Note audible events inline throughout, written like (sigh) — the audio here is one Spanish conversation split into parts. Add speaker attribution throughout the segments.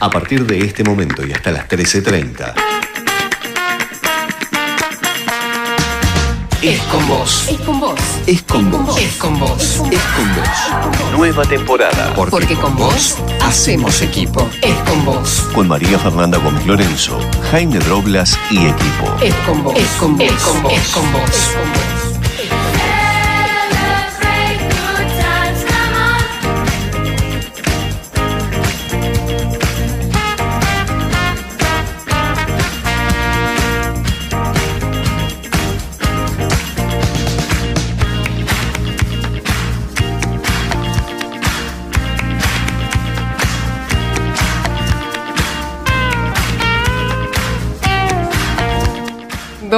Speaker 1: A partir de este momento y hasta las 13.30.
Speaker 2: Es con vos.
Speaker 3: Es con vos.
Speaker 1: Es con vos.
Speaker 2: Es con vos.
Speaker 1: Es con vos. Nueva temporada.
Speaker 2: Porque con vos hacemos equipo. Es con vos.
Speaker 1: Con María Fernanda Gómez Lorenzo, Jaime Droblas y equipo.
Speaker 2: Es con vos. Es con vos. Es con vos. Es con vos.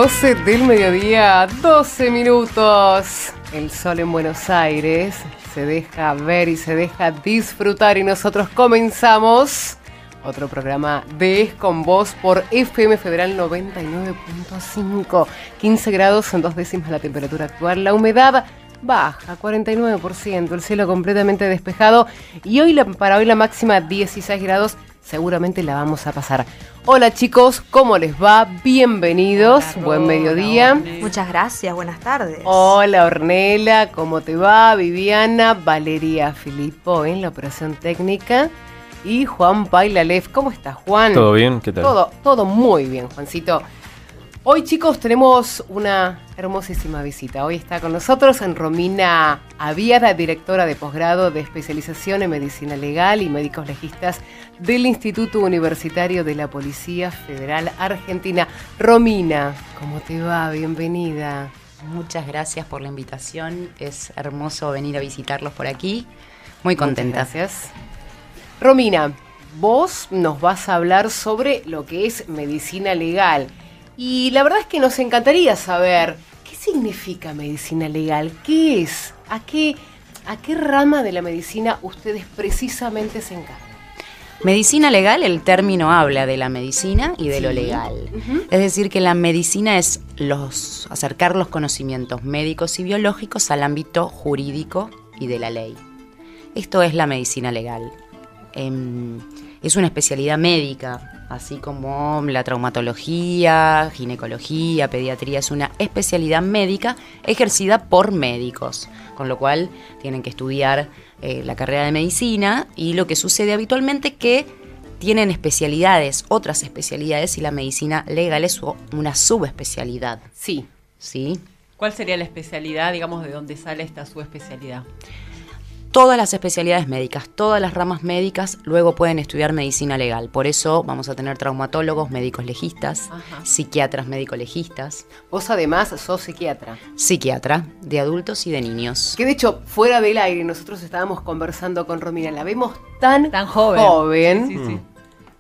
Speaker 3: 12 del mediodía, 12 minutos. El sol en Buenos Aires se deja ver y se deja disfrutar y nosotros comenzamos otro programa de Es con Vos por FM Federal 99.5. 15 grados en dos décimas la temperatura actual, la humedad baja, 49%, el cielo completamente despejado y hoy para hoy la máxima 16 grados seguramente la vamos a pasar. Hola chicos, ¿cómo les va? Bienvenidos, buen mediodía.
Speaker 4: Muchas gracias, buenas tardes.
Speaker 3: Hola Ornela, ¿cómo te va? Viviana, Valeria Filippo en la operación técnica y Juan Pailalef. ¿Cómo estás Juan?
Speaker 5: ¿Todo bien? ¿Qué tal?
Speaker 3: Todo, todo muy bien, Juancito. Hoy chicos tenemos una hermosísima visita. Hoy está con nosotros en Romina Aviada, directora de posgrado de especialización en medicina legal y médicos legistas del Instituto Universitario de la Policía Federal Argentina. Romina, ¿cómo te va? Bienvenida.
Speaker 6: Muchas gracias por la invitación. Es hermoso venir a visitarlos por aquí. Muy contenta.
Speaker 3: gracias. Romina, vos nos vas a hablar sobre lo que es medicina legal. Y la verdad es que nos encantaría saber qué significa medicina legal, qué es, a qué, a qué rama de la medicina ustedes precisamente se encargan.
Speaker 6: Medicina legal, el término habla de la medicina y de lo legal. Es decir, que la medicina es los, acercar los conocimientos médicos y biológicos al ámbito jurídico y de la ley. Esto es la medicina legal. Em, es una especialidad médica, así como la traumatología, ginecología, pediatría, es una especialidad médica ejercida por médicos, con lo cual tienen que estudiar eh, la carrera de medicina y lo que sucede habitualmente que tienen especialidades, otras especialidades y la medicina legal es una subespecialidad.
Speaker 3: Sí.
Speaker 6: ¿Sí?
Speaker 7: ¿Cuál sería la especialidad, digamos, de dónde sale esta subespecialidad?
Speaker 6: Todas las especialidades médicas, todas las ramas médicas luego pueden estudiar medicina legal. Por eso vamos a tener traumatólogos, médicos legistas, psiquiatras, médicos legistas.
Speaker 3: Vos además sos psiquiatra.
Speaker 6: Psiquiatra, de adultos y de niños.
Speaker 3: Que de hecho, fuera del aire, nosotros estábamos conversando con Romina, la vemos tan,
Speaker 7: tan joven.
Speaker 3: joven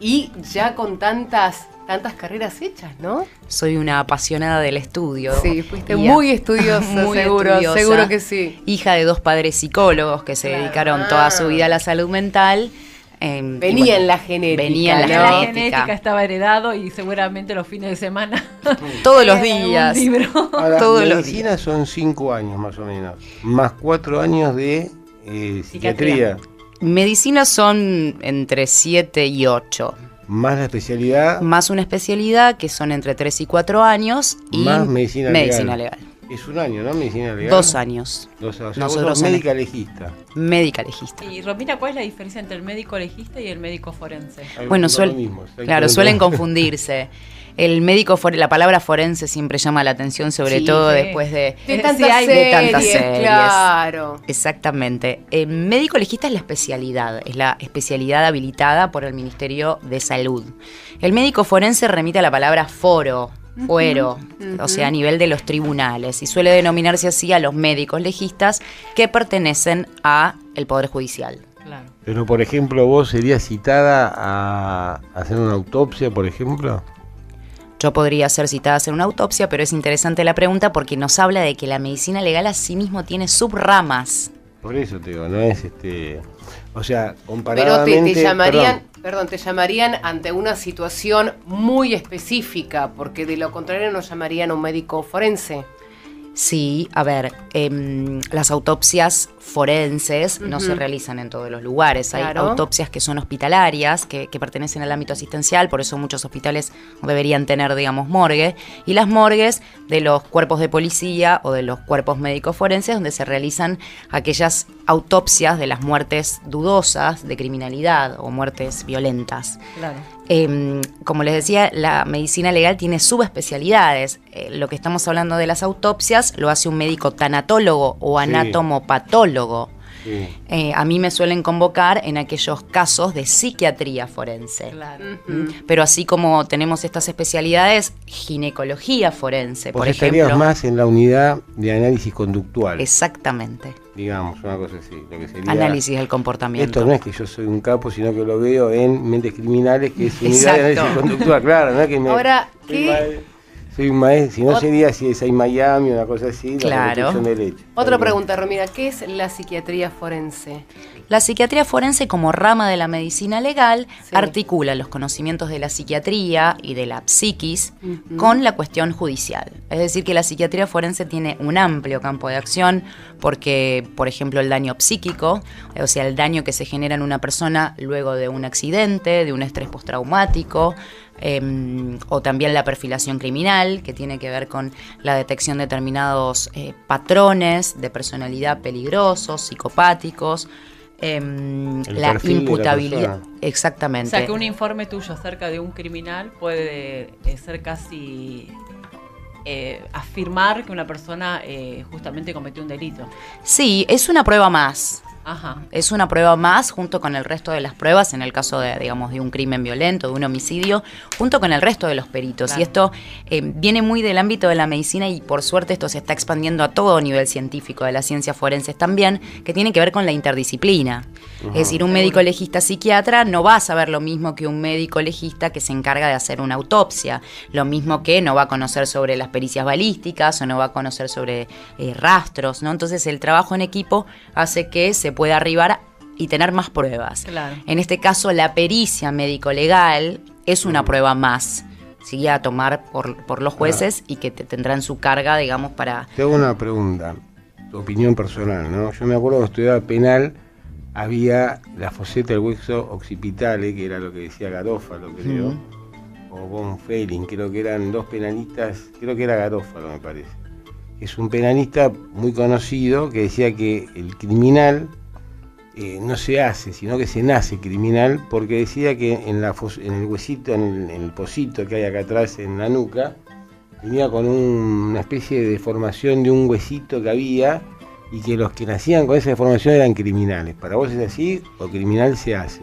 Speaker 3: y ya con tantas tantas carreras hechas, ¿no?
Speaker 6: Soy una apasionada del estudio.
Speaker 3: Sí, fuiste muy estudiosa, (laughs) seguro, seguro que sí.
Speaker 6: Hija de dos padres psicólogos que se dedicaron toda su vida a la salud mental.
Speaker 3: Em, venía en la genética.
Speaker 6: Venía en
Speaker 7: la, genética. estaba heredado y seguramente los fines de semana. (laughs)
Speaker 6: Todos los (laughs) días.
Speaker 8: Todos los días. son cinco años más o menos. Más cuatro años de eh, psiquiatría.
Speaker 6: Medicina son entre siete y ocho.
Speaker 8: Más la especialidad.
Speaker 6: Más una especialidad que son entre 3 y 4 años. Y
Speaker 8: más medicina,
Speaker 6: medicina legal.
Speaker 8: Es un año, ¿no? Medicina legal.
Speaker 6: Dos años.
Speaker 8: Dos años. Nosotros médica legista.
Speaker 6: Médica legista.
Speaker 7: Y Romina, ¿cuál es la diferencia entre el médico legista y el médico forense?
Speaker 6: Bueno, claro, suelen confundirse. (laughs) El médico, la palabra forense siempre llama la atención, sobre todo después de,
Speaker 3: de, tantas, series, Claro.
Speaker 6: Exactamente. El médico legista es la especialidad, es la especialidad habilitada por el Ministerio de Salud. El médico forense remite a la palabra foro, fuero, o sea, a nivel de los tribunales, y suele denominarse así a los médicos legistas que pertenecen a el Poder Judicial.
Speaker 8: Claro. Pero, por ejemplo, vos serías citada a hacer una autopsia, por ejemplo.
Speaker 6: Yo podría ser citada a hacer una autopsia, pero es interesante la pregunta porque nos habla de que la medicina legal a sí mismo tiene subramas.
Speaker 8: Por eso te digo, no es este. O sea, comparadamente.
Speaker 3: Pero te, llamarían, perdón. te llamarían ante una situación muy específica, porque de lo contrario nos llamarían a un médico forense.
Speaker 6: Sí, a ver, em, las autopsias forenses no se realizan en todos los lugares. Hay autopsias que son hospitalarias, que, que pertenecen al ámbito asistencial, por eso muchos hospitales deberían tener, digamos, morgue. Y las morgues de los cuerpos de policía o de los cuerpos médicos forenses, donde se realizan aquellas autopsias de las muertes dudosas de criminalidad o muertes violentas.
Speaker 7: Claro.
Speaker 6: Eh, como les decía, la medicina legal tiene subespecialidades. Eh, lo que estamos hablando de las autopsias lo hace un médico tanatólogo o
Speaker 8: Sí. Sí.
Speaker 6: Eh, a mí me suelen convocar en aquellos casos de psiquiatría forense.
Speaker 7: Claro.
Speaker 6: ¿Mm? Pero así como tenemos estas especialidades, ginecología forense,
Speaker 8: Vos
Speaker 6: por
Speaker 8: estarías más en la unidad de análisis conductual,
Speaker 6: Exactamente.
Speaker 8: digamos, una cosa así. Lo que sería,
Speaker 6: Análisis del comportamiento.
Speaker 8: Esto no es que yo soy un capo, sino que lo veo en Mentes Criminales, que es unidad
Speaker 6: Exacto.
Speaker 8: de análisis conductual, claro, no es que me...
Speaker 3: Ahora, ¿qué-
Speaker 8: Soy un maestro, si no
Speaker 3: Ot-
Speaker 8: sería si es ahí Miami, una cosa así,
Speaker 6: Claro.
Speaker 8: la reconstrucción del hecho.
Speaker 3: Otra pregunta, Romina, ¿qué es la psiquiatría forense?
Speaker 6: La psiquiatría forense como rama de la medicina legal
Speaker 3: Sí.
Speaker 6: articula los conocimientos de la psiquiatría y de la psiquis con la cuestión judicial. Es decir, que la psiquiatría forense tiene un amplio campo de acción porque, por ejemplo, el daño psíquico, o sea, el daño que se genera en una persona luego de un accidente, de un estrés postraumático, em, o también la perfilación criminal, que tiene que ver con la detección de determinados eh, patrones de personalidad peligrosos, psicopáticos, em,
Speaker 8: El
Speaker 6: la
Speaker 8: perfil de la
Speaker 6: imputabilidad.
Speaker 8: persona.
Speaker 7: O
Speaker 6: Exactamente.
Speaker 7: sea que un informe tuyo acerca de un criminal puede eh, ser casi eh, afirmar que una persona eh, justamente cometió un delito.
Speaker 6: Sí, es una prueba más.
Speaker 7: Ajá.
Speaker 6: Es una prueba más junto con el resto de las pruebas en el caso de, digamos, de un crimen violento, de un homicidio, junto con el resto de los peritos.
Speaker 7: Claro.
Speaker 6: Y esto eh, viene muy del ámbito de la medicina y por suerte esto se está expandiendo a todo nivel científico, de las ciencias forenses también, que tiene que ver con la interdisciplina. Es decir, un médico legista psiquiatra no va a saber lo mismo que un médico legista que se encarga de hacer una autopsia. Lo mismo que no va a conocer sobre las pericias balísticas o no va a conocer sobre eh, rastros, ¿no? Entonces el trabajo en equipo hace que se pueda arribar y tener más pruebas.
Speaker 7: Claro.
Speaker 6: En este caso, la pericia médico-legal es una prueba más. ¿sí? a tomar por, por los jueces y que te tendrán su carga, digamos, para...
Speaker 8: Te hago una pregunta, tu opinión personal, ¿no? Yo me acuerdo que estudiaba penal, había la foseta del hueso occipitale, que era lo que decía Garófalo, creo, o Von Felling, creo que eran dos penalistas, creo que era Garófalo, me parece. Es un penalista muy conocido que decía que el criminal eh, no se hace, sino que se nace criminal, porque decía que en, la en el huesito, en el, pocito que hay acá atrás en la nuca, venía con un- una especie de deformación de un huesito que había y que los que nacían con esa deformación eran criminales. ¿Para vos es así o criminal se hace?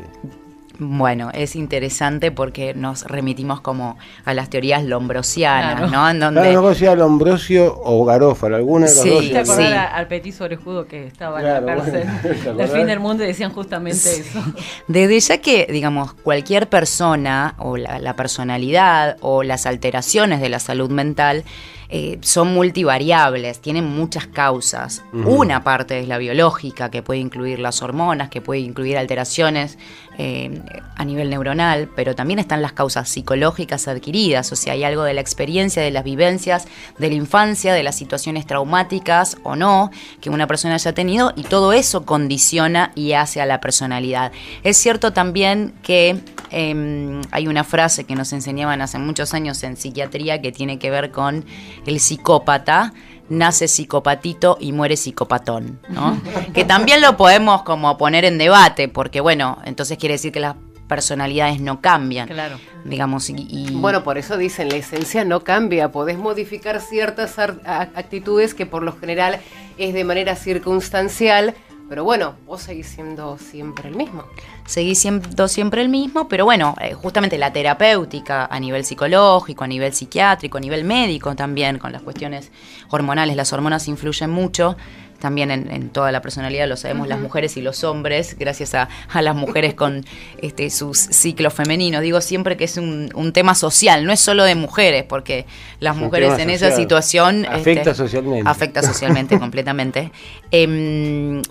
Speaker 6: Bueno, es interesante porque nos remitimos como a las teorías lombrosianas,
Speaker 7: Claro.
Speaker 6: ¿no? En donde...
Speaker 8: Claro, no conocía Lombrosio o Garófalo, alguna de los
Speaker 6: Sí,
Speaker 8: dos.
Speaker 7: ¿Te
Speaker 6: sí.
Speaker 7: acordás a- al petiso orejudo que estaba
Speaker 8: Claro,
Speaker 7: en la cárcel?
Speaker 8: bueno, (laughs) ¿te
Speaker 7: Del
Speaker 8: acordás?
Speaker 7: fin del mundo decían justamente eso. (laughs)
Speaker 6: Desde ya que, digamos, cualquier persona o la, la personalidad o las alteraciones de la salud mental eh, son multivariables, tienen muchas causas.
Speaker 8: Ujú.
Speaker 6: Una parte es la biológica, que puede incluir las hormonas, que puede incluir alteraciones eh, a nivel neuronal, pero también están las causas psicológicas adquiridas, o sea, hay algo de la experiencia, de las vivencias, de la infancia, de las situaciones traumáticas o no que una persona haya tenido y todo eso condiciona y hace a la personalidad. Es cierto también que eh, hay una frase que nos enseñaban hace muchos años en psiquiatría que tiene que ver con el psicópata nace psicopatito y muere psicopatón, ¿no? (laughs) que también lo podemos como poner en debate, porque bueno, entonces quiere decir que las personalidades no cambian,
Speaker 7: Claro.
Speaker 6: digamos, y, y-
Speaker 3: Bueno, por eso dicen, la esencia no cambia, podés modificar ciertas actitudes que por lo general es de manera circunstancial, pero bueno, vos seguís siendo siempre el mismo.
Speaker 6: seguís siendo siempre el mismo, pero bueno, eh, justamente la terapéutica a nivel psicológico, a nivel psiquiátrico, a nivel médico también, con las cuestiones hormonales, las hormonas influyen mucho. También en, en toda la personalidad, lo sabemos las mujeres y los hombres, gracias a, a las mujeres con (laughs) este, sus ciclos femeninos. Digo siempre que es un, un tema social, no es solo de mujeres, porque las
Speaker 8: Es
Speaker 6: mujeres en esa situación...
Speaker 8: Afecta
Speaker 6: este,
Speaker 8: socialmente.
Speaker 6: Afecta socialmente (laughs) completamente. Em,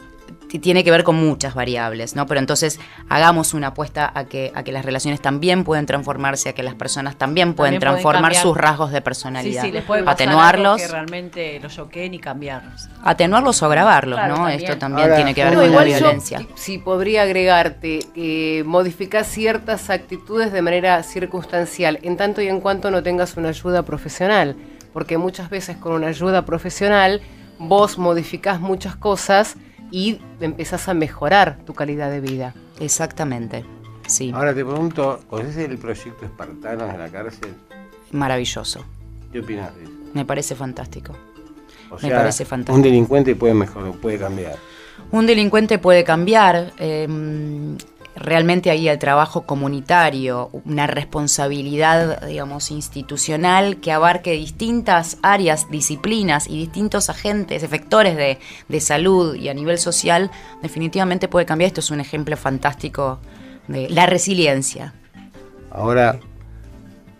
Speaker 6: tiene que ver con muchas variables, ¿no? Pero entonces hagamos una apuesta a que, a que las relaciones también pueden transformarse, a que las personas también pueden
Speaker 7: También
Speaker 6: transformar sus rasgos de personalidad.
Speaker 7: sí, les puede pasar
Speaker 6: atenuarlos,
Speaker 7: algo que realmente los choqueen y cambiarlos.
Speaker 6: atenuarlos o agravarlos,
Speaker 7: Claro,
Speaker 6: ¿no?
Speaker 7: también.
Speaker 6: Esto también
Speaker 8: Ahora,
Speaker 6: tiene que ver
Speaker 3: No,
Speaker 6: con la
Speaker 3: yo,
Speaker 6: violencia.
Speaker 3: si podría agregarte, eh, modificar ciertas actitudes de manera circunstancial, en tanto y en cuanto no tengas una ayuda profesional, porque muchas veces con una ayuda profesional vos modificás muchas cosas y empezás a mejorar tu calidad de vida.
Speaker 6: Exactamente. Sí,
Speaker 8: Ahora te pregunto, ¿conoces el proyecto Espartanos en la cárcel?
Speaker 6: maravilloso.
Speaker 8: ¿Qué opinas de eso?
Speaker 6: Me parece fantástico.
Speaker 8: O
Speaker 6: Me parece fantástico.
Speaker 8: Un delincuente puede mejorar, puede cambiar.
Speaker 6: Un delincuente puede cambiar. eh, realmente ahí el trabajo comunitario, una responsabilidad, digamos, institucional que abarque distintas áreas, disciplinas y distintos agentes, efectores de, de salud y a nivel social, definitivamente puede cambiar. Esto es un ejemplo fantástico de la resiliencia.
Speaker 8: Ahora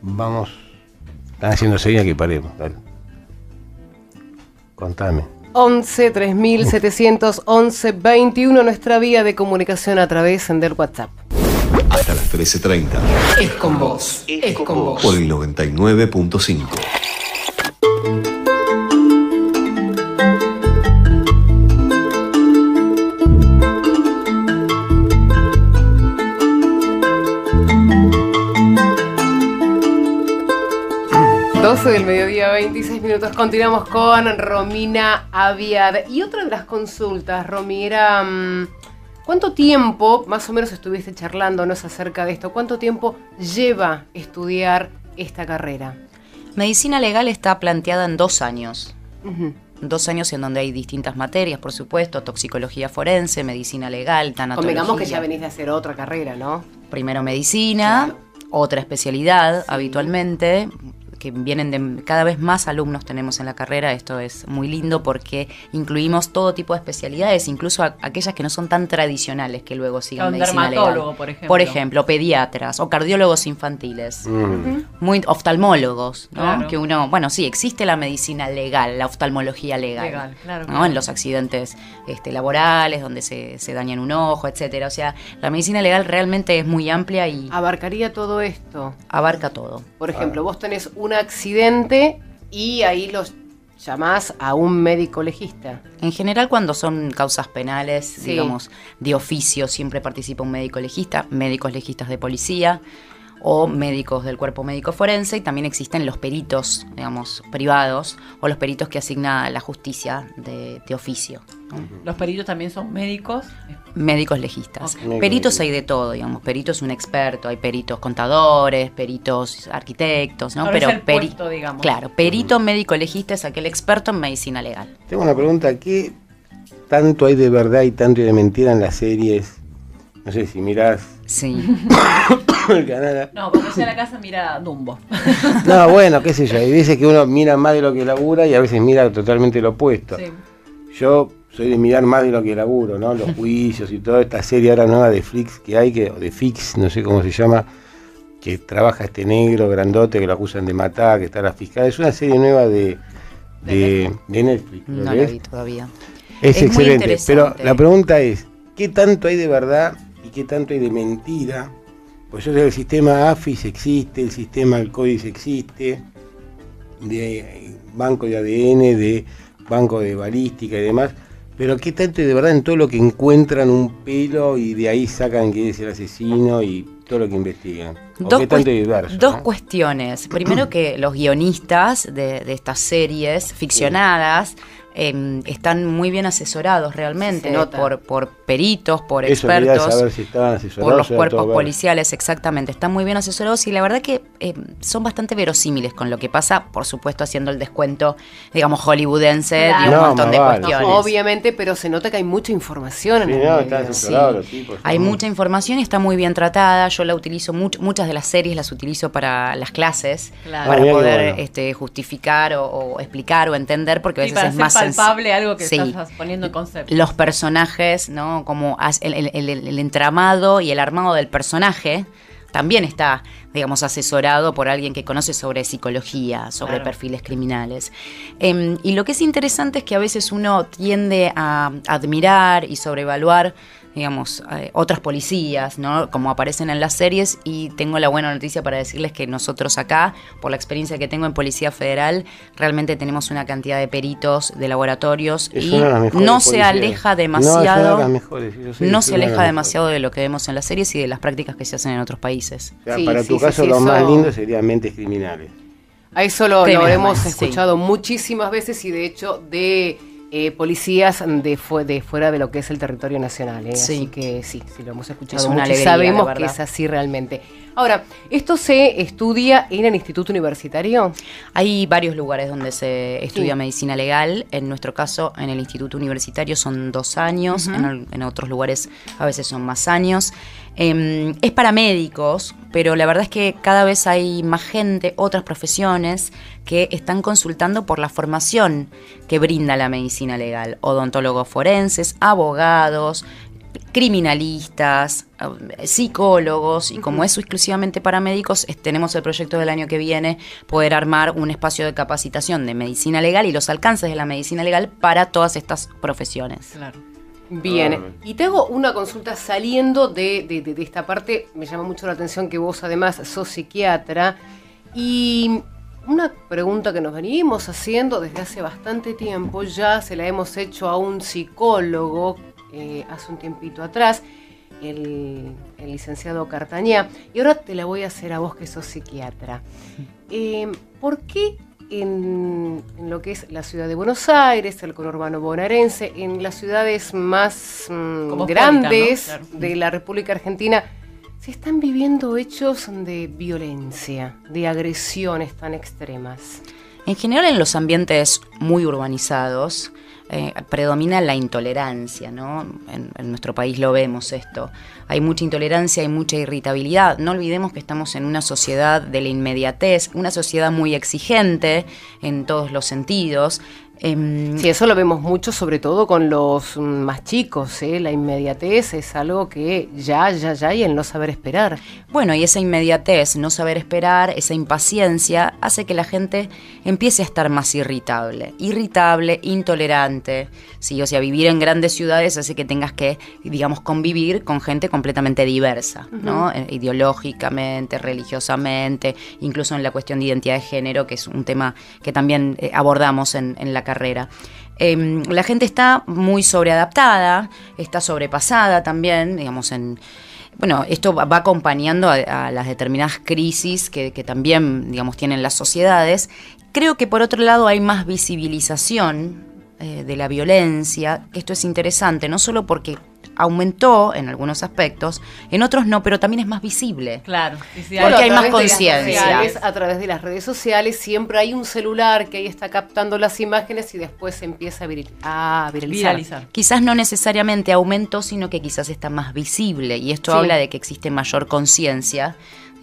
Speaker 8: vamos. Están haciendo señas que paremos. Contame.
Speaker 3: 11 3711 21 nuestra vía de comunicación a través del WhatsApp.
Speaker 1: Hasta las 13.30
Speaker 2: Es con vos. Es con vos.
Speaker 1: por el 99.5.
Speaker 3: 12 del mediodía, 26 minutos. Continuamos con Romina Aviad. Y otra de las consultas, Romy, era. mm, ¿Cuánto tiempo, más o menos estuviste charlándonos acerca de esto, cuánto tiempo lleva estudiar esta carrera?
Speaker 6: Medicina legal está planteada en dos años. Dos años en donde hay distintas materias, por supuesto, toxicología forense, medicina legal, tanatología.
Speaker 3: Convengamos que ya venís de hacer otra carrera, ¿no?
Speaker 6: Primero medicina, otra especialidad habitualmente, que vienen de cada vez más alumnos tenemos en la carrera, esto es muy lindo porque incluimos todo tipo de especialidades, incluso a- aquellas que no son tan tradicionales que luego siguen
Speaker 7: Un
Speaker 6: medicina
Speaker 7: dermatólogo,
Speaker 6: legal.
Speaker 7: por ejemplo.
Speaker 6: Por ejemplo, pediatras o cardiólogos infantiles
Speaker 8: Mm.
Speaker 6: muy oftalmólogos, ¿no?
Speaker 7: Claro.
Speaker 6: Que uno, bueno, sí, existe la medicina legal, la oftalmología legal,
Speaker 7: Legal, claro,
Speaker 6: ¿no?
Speaker 7: claro.
Speaker 6: En los accidentes este, laborales, donde se, se dañan un ojo, etcétera. O sea, la medicina legal realmente es muy amplia y
Speaker 3: Abarcaría todo esto.
Speaker 6: abarca todo.
Speaker 3: Por ejemplo, vos tenés un accidente y ahí los llamás a un médico legista.
Speaker 6: En general, cuando son causas penales,
Speaker 3: Sí.
Speaker 6: digamos, de oficio, siempre participa un médico legista, médicos legistas de policía o médicos del cuerpo médico forense y también existen los peritos, digamos, privados o los peritos que asigna la justicia de, de oficio.
Speaker 7: Los peritos también son médicos.
Speaker 6: Médicos legistas. Peritos hay de todo, digamos. Perito es un experto. Hay peritos contadores, peritos arquitectos, ¿no?
Speaker 7: Ahora
Speaker 6: Pero
Speaker 7: es el
Speaker 6: peri-
Speaker 7: puesto, digamos.
Speaker 6: Claro, perito médico legista es aquel experto en medicina legal.
Speaker 8: Tengo una pregunta, ¿qué tanto hay de verdad y tanto hay de mentira en las series? No sé si mirás
Speaker 6: Sí. (coughs)
Speaker 8: el canal.
Speaker 7: No, cuando sea a la casa mira Dumbo. (laughs)
Speaker 8: No, bueno, qué sé yo, hay veces que uno mira más de lo que labura y a veces mira totalmente lo opuesto.
Speaker 7: Sí.
Speaker 8: Yo soy de mirar más de lo que laburo, ¿no? Los (laughs) juicios y toda esta serie ahora nueva de Flix que hay, que, o de Fix, no sé cómo se llama, que trabaja este negro grandote que lo acusan de matar, que está la fiscal. Es una serie nueva de, de, de Netflix.
Speaker 6: No la vi todavía.
Speaker 8: Es, excelente, pero la pregunta es, ¿qué tanto hay de verdad y qué tanto hay de mentira? Pues yo sé que el sistema AFIS existe, el sistema códice existe, de banco de ADN, de banco de balística y demás, pero ¿qué tanto de verdad en todo lo que encuentran un pelo y de ahí sacan que es el asesino y todo lo que investigan? ¿O
Speaker 6: Dos,
Speaker 8: qué tanto diverso?
Speaker 6: dos
Speaker 8: no?
Speaker 6: cuestiones. Primero que los guionistas de, de estas series ficcionadas em, están muy bien asesorados realmente por, por peritos, por
Speaker 8: Eso
Speaker 6: expertos.
Speaker 8: saber si estaban asesorados.
Speaker 6: por los cuerpos policiales, exactamente. Están muy bien asesorados y la verdad que eh, son bastante verosímiles con lo que pasa, por supuesto haciendo el descuento, digamos, hollywoodense
Speaker 3: Claro.
Speaker 6: de un
Speaker 8: No,
Speaker 6: montón de
Speaker 8: vale.
Speaker 6: cuestiones.
Speaker 3: Obviamente, pero se nota que hay mucha información en
Speaker 8: Sí,
Speaker 3: el medio.
Speaker 8: los tipos.
Speaker 6: Hay mucha información y está muy bien tratada. Yo la utilizo mucho, muchas de las series las utilizo para las clases,
Speaker 7: Claro.
Speaker 6: para
Speaker 8: Ah,
Speaker 6: poder
Speaker 8: bueno.
Speaker 6: este, justificar o, o explicar o entender, porque a veces es más
Speaker 7: palpable algo que
Speaker 6: Sí.
Speaker 7: estás poniendo en concepto.
Speaker 6: Los personajes, ¿no? Como el, el- el- el entramado y el armado del personaje también está, digamos, asesorado por alguien que conoce sobre psicología, sobre
Speaker 7: Claro.
Speaker 6: perfiles criminales. Em, y lo que es interesante es que a veces uno tiende a admirar y sobrevaluar digamos, eh, otras policías, ¿no? Como aparecen en las series y tengo la buena noticia para decirles que nosotros acá, por la experiencia que tengo en Policía Federal, realmente tenemos una cantidad de peritos, de laboratorios
Speaker 8: Es
Speaker 6: y
Speaker 8: de
Speaker 6: no se aleja demasiado,
Speaker 8: de
Speaker 6: no,
Speaker 8: mejores,
Speaker 6: se
Speaker 8: de
Speaker 6: aleja
Speaker 8: mejores.
Speaker 6: demasiado de lo que vemos en las series y de las prácticas que se hacen en otros países.
Speaker 8: O sea,
Speaker 3: Sí,
Speaker 8: para
Speaker 3: sí,
Speaker 8: tu
Speaker 3: sí,
Speaker 8: caso
Speaker 3: sí,
Speaker 8: lo más lindo sería mentes criminales.
Speaker 3: A eso lo, hemos escuchado muchísimas veces y de hecho de eh, policías de, fue- de fuera de lo que es el territorio nacional. ¿eh?
Speaker 6: Sí.
Speaker 3: Así que sí, sí, lo hemos escuchado
Speaker 6: Es una
Speaker 3: mucho y
Speaker 6: alegría,
Speaker 3: sabemos
Speaker 6: la
Speaker 3: que es así realmente. Ahora, ¿esto se estudia en el Instituto Universitario?
Speaker 6: Hay varios lugares donde se estudia
Speaker 3: Sí.
Speaker 6: medicina legal. En nuestro caso, en el Instituto Universitario son dos años, en otros lugares a veces son más años. Em, es para médicos, pero la verdad es que cada vez hay más gente, otras profesiones, que están consultando por la formación que brinda la medicina legal. Odontólogos forenses, abogados, criminalistas, eh, psicólogos, y como eso exclusivamente para médicos, es- tenemos el proyecto del año que viene poder armar un espacio de capacitación de medicina legal y los alcances de la medicina legal para todas estas profesiones.
Speaker 7: Claro.
Speaker 3: Bien,
Speaker 8: Ah.
Speaker 3: y te hago una consulta saliendo de, de- de- de esta parte, me llama mucho la atención que vos además sos psiquiatra y una pregunta que nos venimos haciendo desde hace bastante tiempo, ya se la hemos hecho a un psicólogo eh, hace un tiempito atrás, el, el licenciado Cartañá, y ahora te la voy a hacer a vos que sos psiquiatra. Eh, ¿Por qué en, en lo que es la ciudad de Buenos Aires, el conurbano bonaerense, en las ciudades más mm, grandes
Speaker 7: ¿no? Claro.
Speaker 3: de la República Argentina, se están viviendo hechos de violencia, de agresiones tan extremas?
Speaker 6: En general en los ambientes muy urbanizados eh, predomina la intolerancia, ¿no? En, en nuestro país lo vemos esto. Hay mucha intolerancia, hay mucha irritabilidad. No olvidemos que estamos en una sociedad de la inmediatez, una sociedad muy exigente en todos los sentidos. Em,
Speaker 3: Sí, eso lo vemos mucho, sobre todo con los mm, más chicos, ¿eh? La inmediatez es algo que ya, ya, ya, y el no saber esperar.
Speaker 6: Bueno, y esa inmediatez, no saber esperar, esa impaciencia, hace que la gente empiece a estar más irritable. Irritable, intolerante. Sí, o sea, vivir en grandes ciudades hace que tengas que, digamos, convivir con gente completamente diversa, ¿no? Eh, Ideológicamente, religiosamente, incluso en la cuestión de identidad de género, que es un tema que también eh, abordamos en, en la carrera. Em, la gente está muy sobreadaptada, está sobrepasada también, digamos, en, bueno, esto va acompañando a, a las determinadas crisis que, que también, digamos, tienen las sociedades. Creo que por otro lado hay más visibilización eh, de la violencia, que esto es interesante, no solo porque aumentó en algunos aspectos, en otros no, pero también es más visible.
Speaker 7: Claro.
Speaker 6: Porque
Speaker 3: a
Speaker 6: hay más
Speaker 3: través de las
Speaker 6: conciencia.
Speaker 3: redes sociales, A través de las redes sociales siempre hay un celular que ahí está captando las imágenes y después se empieza a, viril- a viralizar.
Speaker 7: Viralizar.
Speaker 6: Quizás no necesariamente aumentó, sino que quizás está más visible. Y esto
Speaker 3: Sí.
Speaker 6: habla de que existe mayor conciencia,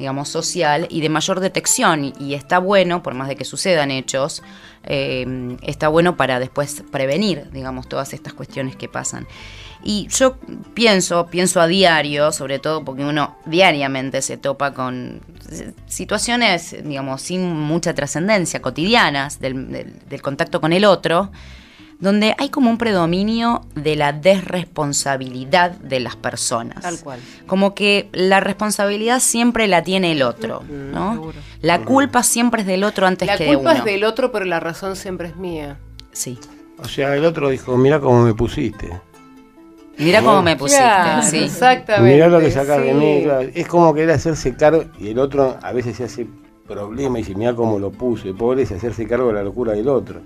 Speaker 6: digamos, social y de mayor detección. Y, está bueno, por más de que sucedan hechos, eh, está bueno para después prevenir, digamos, todas estas cuestiones que pasan. Y yo pienso, pienso a diario, sobre todo porque uno diariamente se topa con situaciones, digamos, sin mucha trascendencia, cotidianas, del contacto con el otro, donde hay como un predominio de la desresponsabilidad de las personas.
Speaker 3: Tal cual.
Speaker 6: Como que la responsabilidad siempre la tiene el otro, ¿no?
Speaker 7: seguro.
Speaker 6: La culpa siempre es del otro antes
Speaker 3: La
Speaker 6: que de
Speaker 3: culpa
Speaker 6: uno.
Speaker 3: es del otro, pero la razón siempre es mía.
Speaker 6: Sí.
Speaker 8: O sea, el otro dijo, mira cómo me pusiste.
Speaker 6: Mira cómo me pusiste,
Speaker 3: Claro,
Speaker 6: sí.
Speaker 3: Exactamente.
Speaker 8: Mirá lo que sacas de mí. claro. Es como querer hacerse cargo y el otro a veces se hace problema y dice, mira cómo lo puse. Pobre es hacerse cargo de la locura del otro.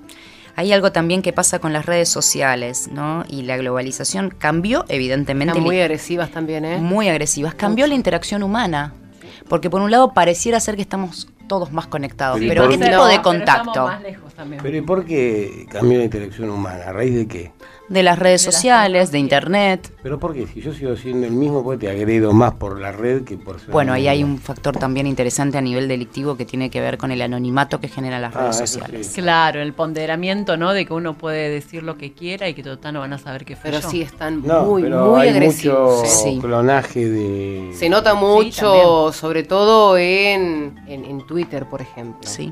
Speaker 6: Hay algo también que pasa con las redes sociales, ¿no? Y la globalización cambió, evidentemente,
Speaker 3: Están muy agresivas también, ¿eh?
Speaker 6: muy agresivas. Cambió la interacción humana. Porque por un lado pareciera ser que estamos todos más conectados.
Speaker 8: Pero ¿y
Speaker 6: Pero, ¿qué tipo
Speaker 3: No,
Speaker 6: de
Speaker 7: Pero
Speaker 6: contacto?
Speaker 7: más lejos también.
Speaker 8: Pero ¿y por qué cambió la interacción humana? ¿A raíz de qué?
Speaker 6: De las redes
Speaker 7: De las
Speaker 6: sociales, de internet.
Speaker 8: Pero ¿por qué? Si yo sigo siendo el mismo, pues te agredo más por la red que por ser
Speaker 6: Bueno, ahí hay un factor también interesante a nivel delictivo que tiene que ver con el anonimato que generan las
Speaker 8: Ah,
Speaker 6: redes sociales.
Speaker 8: sí.
Speaker 7: Claro, el ponderamiento, ¿no? De que uno puede decir lo que quiera y que total no van a saber qué fue
Speaker 3: Pero
Speaker 7: yo.
Speaker 3: sí están
Speaker 8: No,
Speaker 3: muy,
Speaker 8: pero
Speaker 3: muy
Speaker 8: hay
Speaker 3: agresivos.
Speaker 8: mucho.
Speaker 6: Sí.
Speaker 8: clonaje de...
Speaker 3: Se nota mucho, sobre todo en, en, en Twitter, por ejemplo.
Speaker 6: Sí.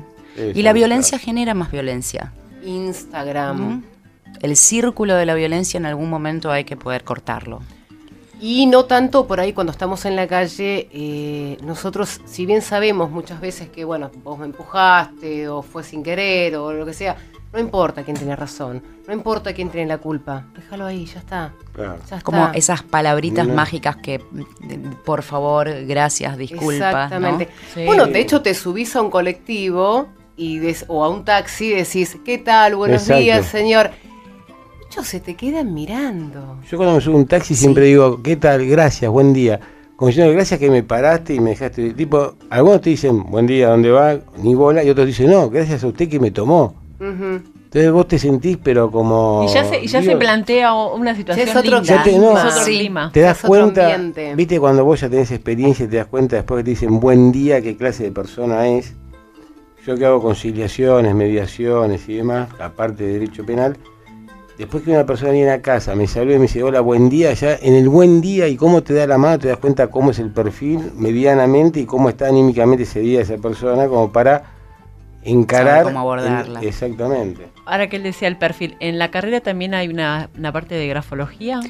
Speaker 6: Y la violencia genera más violencia.
Speaker 3: Instagram.
Speaker 6: El círculo de la violencia en algún momento hay que poder cortarlo.
Speaker 3: Y no tanto por ahí cuando estamos en la calle, eh, nosotros, si bien sabemos muchas veces que, bueno, vos me empujaste o fue sin querer o lo que sea, no importa quién tiene razón, no importa quién tiene la culpa, déjalo ahí, ya está.
Speaker 8: Claro.
Speaker 3: Ya
Speaker 6: Como esas palabritas
Speaker 8: No.
Speaker 6: mágicas que, por favor, gracias, disculpa.
Speaker 3: Exactamente.
Speaker 6: ¿no?
Speaker 7: Sí.
Speaker 3: Bueno, de hecho te subís a un colectivo y des- o a un taxi y decís, ¿qué tal? Buenos
Speaker 8: Exacto.
Speaker 3: días, señor. Muchos se te quedan mirando.
Speaker 8: Yo cuando me subo a un taxi siempre digo, ¿qué tal? Gracias, buen día. Como diciendo, gracias que me paraste y me dejaste. Tipo, algunos te dicen, buen día, ¿dónde va? Ni bola. Y otros dicen, no, gracias a usted que me tomó. Entonces vos te sentís, pero como.
Speaker 7: Y ya se, y ya se
Speaker 8: digo,
Speaker 7: plantea una situación
Speaker 3: es otro
Speaker 7: linda.
Speaker 8: Ya te- no,
Speaker 7: es otro
Speaker 6: sí.
Speaker 7: clima.
Speaker 8: Te das
Speaker 3: es otro
Speaker 8: cuenta,
Speaker 3: ambiente.
Speaker 8: viste cuando vos ya tenés experiencia, te das cuenta después que te dicen buen día, qué clase de persona es. Yo que hago conciliaciones, mediaciones y demás, aparte de derecho penal, después que una persona viene a casa, me saluda y me dice hola, buen día, ya en el buen día y cómo te da la mano, te das cuenta cómo es el perfil medianamente y cómo está anímicamente ese día esa persona, como para encarar.
Speaker 6: cómo abordarla.
Speaker 8: el- exactamente.
Speaker 7: Ahora que él decía el perfil, en la carrera también hay una, una parte de grafología.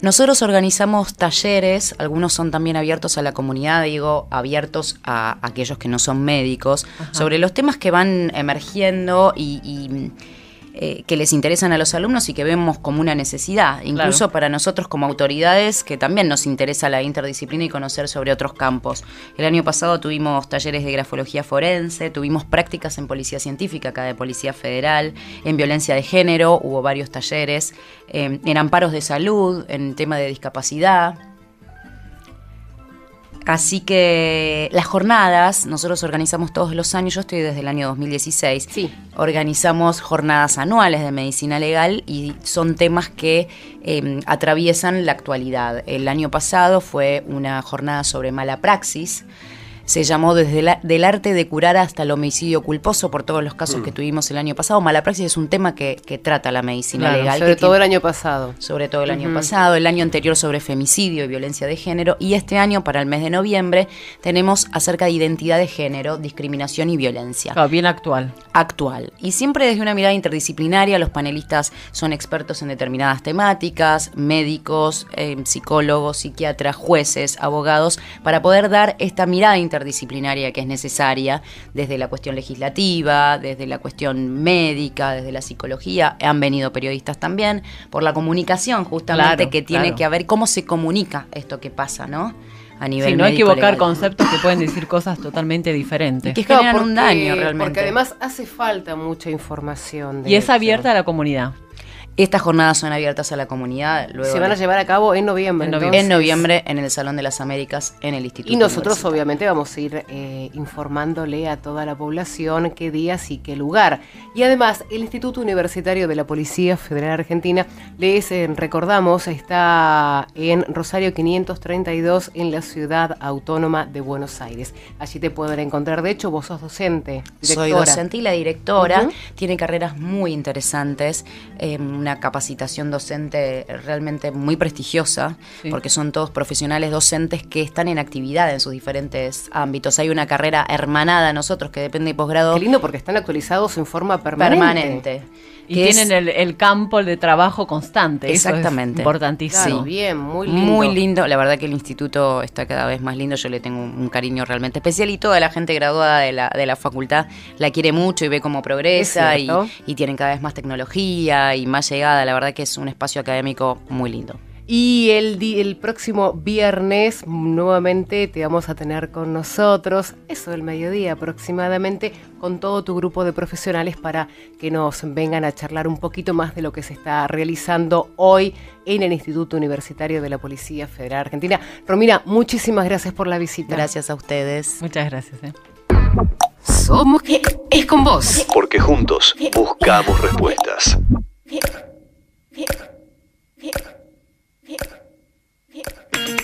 Speaker 6: Nosotros organizamos talleres, algunos son también abiertos a la comunidad, digo, abiertos a aquellos que no son médicos,
Speaker 7: Ajá.
Speaker 6: sobre los temas que van emergiendo y, y, eh, que les interesan a los alumnos y que vemos como una necesidad, incluso
Speaker 7: Claro.
Speaker 6: para nosotros como autoridades que también nos interesa la interdisciplina y conocer sobre otros campos. El año pasado tuvimos talleres de grafología forense, tuvimos prácticas en policía científica, acá de Policía Federal, en violencia de género, hubo varios talleres, eh, en amparos de salud, en tema de discapacidad. Así que las jornadas, nosotros organizamos todos los años, yo estoy desde el año 2016,
Speaker 3: Sí.
Speaker 6: organizamos jornadas anuales de medicina legal y son temas que eh, atraviesan la actualidad. El año pasado fue una jornada sobre mala praxis. Se llamó desde la- del arte de curar hasta el homicidio culposo por todos los casos que tuvimos el año pasado. Mala praxis es un tema que, que trata la medicina
Speaker 3: Claro,
Speaker 6: legal.
Speaker 3: sobre
Speaker 6: que
Speaker 3: todo
Speaker 6: tiene-
Speaker 3: el año pasado.
Speaker 6: sobre todo el año pasado, el año anterior sobre femicidio y violencia de género, y este año, para el mes de noviembre, tenemos acerca de identidad de género, discriminación y violencia
Speaker 7: Claro, bien actual.
Speaker 6: actual. Y siempre desde una mirada interdisciplinaria, los panelistas son expertos en determinadas temáticas, médicos, eh, psicólogos, psiquiatras, jueces, abogados, para poder dar esta mirada interdisciplinaria que es necesaria desde la cuestión legislativa, desde la cuestión médica, desde la psicología. Han venido periodistas también, por la comunicación justamente
Speaker 7: Claro,
Speaker 6: que tiene
Speaker 7: claro.
Speaker 6: que haber cómo se comunica esto que pasa, ¿no? A nivel
Speaker 7: Sí, no equivocar
Speaker 6: legal.
Speaker 7: conceptos que pueden decir cosas totalmente diferentes.
Speaker 6: Y que
Speaker 3: Claro,
Speaker 6: generan un daño realmente.
Speaker 3: Porque además hace falta mucha información. de
Speaker 7: Y es
Speaker 3: hecho.
Speaker 7: abierta a la comunidad.
Speaker 6: Estas jornadas son abiertas a la comunidad. Luego
Speaker 3: Se van a llevar a cabo en noviembre.
Speaker 7: En noviembre.
Speaker 6: En
Speaker 3: entonces.
Speaker 6: noviembre en el Salón de las Américas en el Instituto.
Speaker 3: Y nosotros obviamente vamos a ir eh, informándole a toda la población qué días y qué lugar. Y además el Instituto Universitario de la Policía Federal Argentina, les eh, recordamos, está en Rosario 532 en la ciudad autónoma de Buenos Aires. Allí te pueden encontrar, de hecho vos sos docente.
Speaker 6: Soy
Speaker 3: directora.
Speaker 6: docente y la directora tiene carreras muy interesantes, eh, una capacitación docente realmente muy prestigiosa,
Speaker 7: Sí.
Speaker 6: porque son todos profesionales docentes que están en actividad en sus diferentes ámbitos. Hay una carrera hermanada a nosotros que depende de posgrado
Speaker 3: Qué lindo porque están actualizados en forma permanente.
Speaker 6: permanente.
Speaker 7: Y
Speaker 6: que es-
Speaker 7: tienen el, el campo de trabajo constante. Eso es
Speaker 6: Exactamente.
Speaker 7: importantísimo.
Speaker 3: Claro,
Speaker 6: Sí.
Speaker 3: bien, muy lindo.
Speaker 6: Muy lindo, la verdad que el instituto está cada vez más lindo, yo le tengo un, un cariño realmente especial y toda la gente graduada de la, de la facultad la quiere mucho y ve cómo progresa
Speaker 3: Es
Speaker 6: y, y tienen cada vez más tecnología y más llegada, la verdad que es un espacio académico muy lindo.
Speaker 3: Y el, el próximo viernes nuevamente te vamos a tener con nosotros, eso del mediodía aproximadamente, con todo tu grupo de profesionales para que nos vengan a charlar un poquito más de lo que se está realizando hoy en el Instituto Universitario de la Policía Federal Argentina. Romina, muchísimas gracias por la visita.
Speaker 6: Gracias a ustedes.
Speaker 7: Muchas gracias. ¿eh?
Speaker 2: Somos que es con vos.
Speaker 1: Porque juntos buscamos respuestas. ピッ!